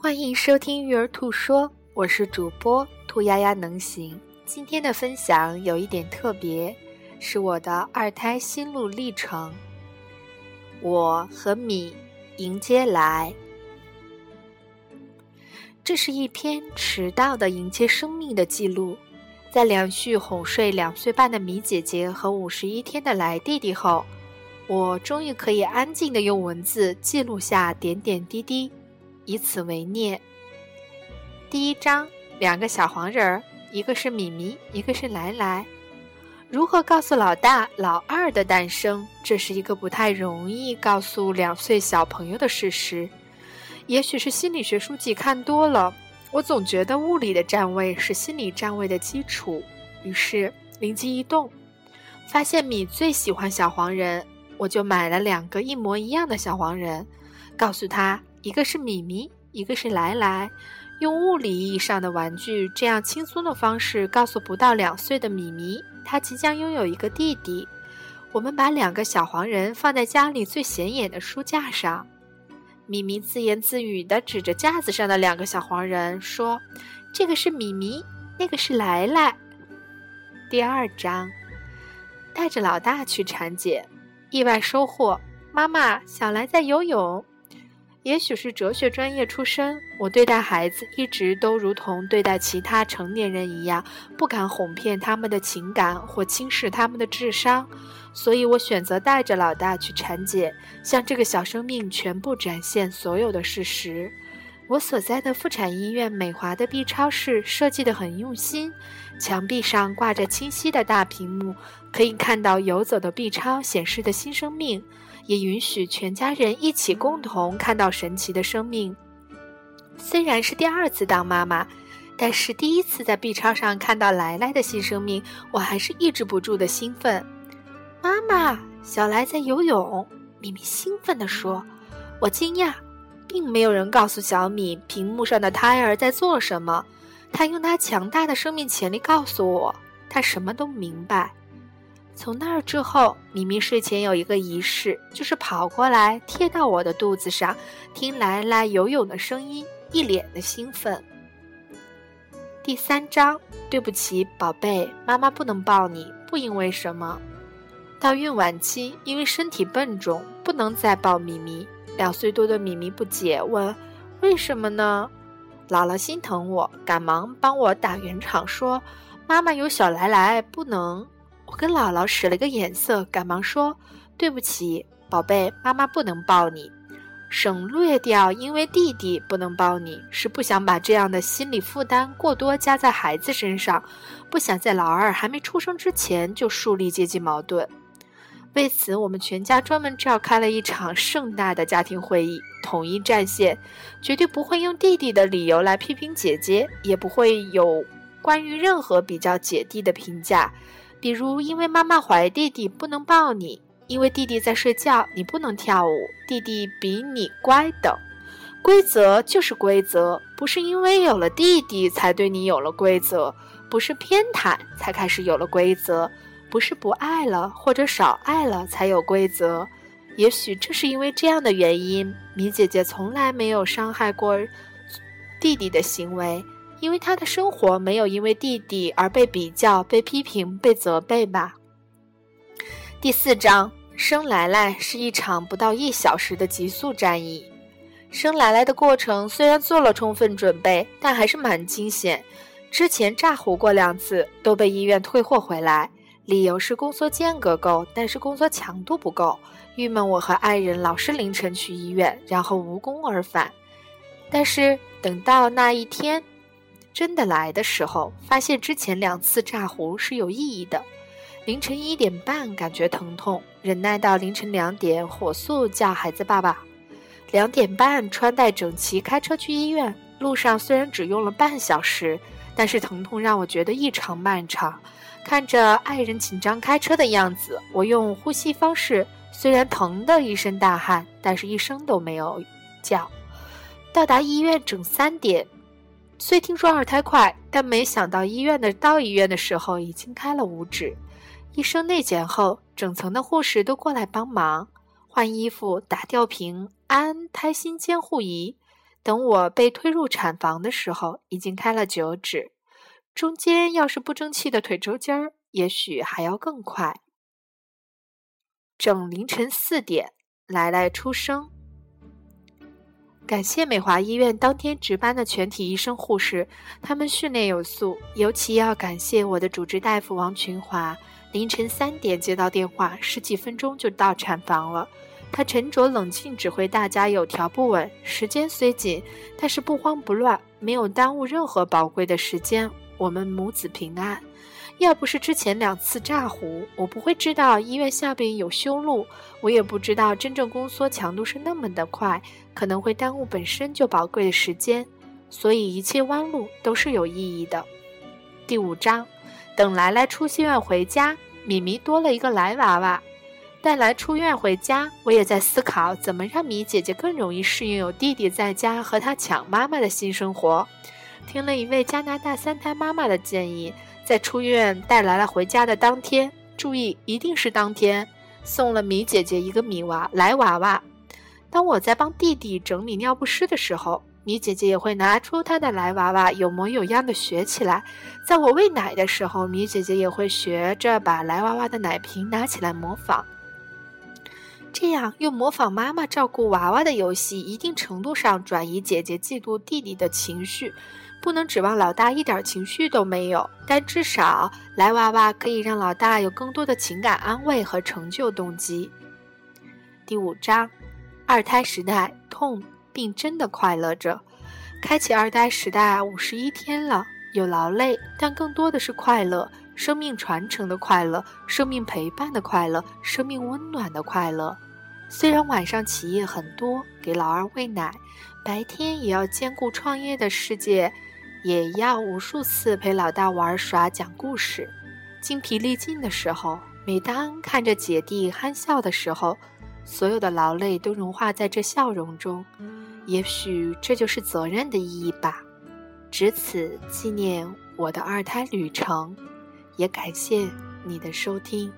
欢迎收听育儿兔说，我是主播兔丫丫能行。今天的分享有一点特别，是我的二胎心路历程。我和米迎接来，这是一篇迟到的迎接生命的记录。在连续哄睡两岁半的米姐姐和五十一天的来弟弟后，我终于可以安静的用文字记录下点点滴滴。以此为念。第一章，两个小黄人儿，一个是米米，一个是来来。如何告诉老大、老二的诞生？这是一个不太容易告诉两岁小朋友的事实。也许是心理学书籍看多了，我总觉得物理的站位是心理站位的基础。于是灵机一动，发现米最喜欢小黄人，我就买了两个一模一样的小黄人，告诉他。一个是米米，一个是来来，用物理意义上的玩具，这样轻松的方式告诉不到两岁的米米，他即将拥有一个弟弟。我们把两个小黄人放在家里最显眼的书架上，米米自言自语地指着架子上的两个小黄人说：“这个是米米，那个是来来。”第二章，带着老大去产检，意外收获：妈妈，小来在游泳。也许是哲学专业出身，我对待孩子一直都如同对待其他成年人一样，不敢哄骗他们的情感或轻视他们的智商，所以我选择带着老大去产检，向这个小生命全部展现所有的事实。我所在的妇产医院美华的 B 超室设计得很用心，墙壁上挂着清晰的大屏幕，可以看到游走的 B 超显示的新生命。也允许全家人一起共同看到神奇的生命。虽然是第二次当妈妈，但是第一次在 B 超上看到来来的新生命，我还是抑制不住的兴奋。妈妈，小来在游泳，咪咪兴奋地说。我惊讶，并没有人告诉小米屏幕上的胎儿在做什么。他用他强大的生命潜力告诉我，他什么都明白。从那儿之后，米米睡前有一个仪式，就是跑过来贴到我的肚子上，听来来游泳的声音，一脸的兴奋。第三章，对不起，宝贝，妈妈不能抱你，不因为什么。到孕晚期，因为身体笨重，不能再抱米米。两岁多的米米不解问：“为什么呢？”姥姥心疼我，赶忙帮我打圆场，说：“妈妈有小来来，不能。”我跟姥姥使了个眼色，赶忙说：“对不起，宝贝，妈妈不能抱你。”省略掉，因为弟弟不能抱你，是不想把这样的心理负担过多加在孩子身上，不想在老二还没出生之前就树立阶级矛盾。为此，我们全家专门召开了一场盛大的家庭会议，统一战线，绝对不会用弟弟的理由来批评姐姐，也不会有关于任何比较姐弟的评价。比如，因为妈妈怀弟弟不能抱你，因为弟弟在睡觉你不能跳舞，弟弟比你乖等。规则就是规则，不是因为有了弟弟才对你有了规则，不是偏袒才开始有了规则，不是不爱了或者少爱了才有规则。也许正是因为这样的原因，米姐姐从来没有伤害过弟弟的行为。因为他的生活没有因为弟弟而被比较、被批评、被责备吧。第四章，生来来是一场不到一小时的急速战役。生来来的过程虽然做了充分准备，但还是蛮惊险。之前炸糊过两次，都被医院退货回来，理由是宫缩间隔够，但是宫缩强度不够。郁闷我和爱人老是凌晨去医院，然后无功而返。但是等到那一天。真的来的时候，发现之前两次炸糊是有意义的。凌晨一点半感觉疼痛，忍耐到凌晨两点，火速叫孩子爸爸。两点半穿戴整齐，开车去医院。路上虽然只用了半小时，但是疼痛让我觉得异常漫长。看着爱人紧张开车的样子，我用呼吸方式，虽然疼得一身大汗，但是一声都没有叫。到达医院整三点。虽听说二胎快，但没想到医院的到医院的时候已经开了五指。医生内检后，整层的护士都过来帮忙换衣服、打吊瓶、安胎心监护仪。等我被推入产房的时候，已经开了九指，中间要是不争气的腿抽筋儿，也许还要更快。整凌晨四点，来来出生。感谢美华医院当天值班的全体医生护士，他们训练有素。尤其要感谢我的主治大夫王群华，凌晨三点接到电话，十几分钟就到产房了。他沉着冷静指挥大家有条不紊，时间虽紧，但是不慌不乱，没有耽误任何宝贵的时间。我们母子平安。要不是之前两次炸糊，我不会知道医院下边有修路，我也不知道真正宫缩强度是那么的快，可能会耽误本身就宝贵的时间。所以一切弯路都是有意义的。第五章，等来来出戏院回家，米米多了一个来娃娃。带来出院回家，我也在思考怎么让米姐姐更容易适应有弟弟在家和她抢妈妈的新生活。听了一位加拿大三胎妈妈的建议。在出院带来了回家的当天，注意一定是当天，送了米姐姐一个米娃来娃娃。当我在帮弟弟整理尿不湿的时候，米姐姐也会拿出她的来娃娃，有模有样的学起来。在我喂奶的时候，米姐姐也会学着把来娃娃的奶瓶拿起来模仿。这样用模仿妈妈照顾娃娃的游戏，一定程度上转移姐姐嫉妒弟弟的情绪。不能指望老大一点情绪都没有，但至少来娃娃可以让老大有更多的情感安慰和成就动机。第五章，二胎时代痛并真的快乐着，开启二胎时代五十一天了，有劳累，但更多的是快乐，生命传承的快乐，生命陪伴的快乐，生命温暖的快乐。虽然晚上起夜很多，给老二喂奶，白天也要兼顾创业的世界。也要无数次陪老大玩耍、讲故事，精疲力尽的时候，每当看着姐弟憨笑的时候，所有的劳累都融化在这笑容中。也许这就是责任的意义吧。值此纪念我的二胎旅程，也感谢你的收听。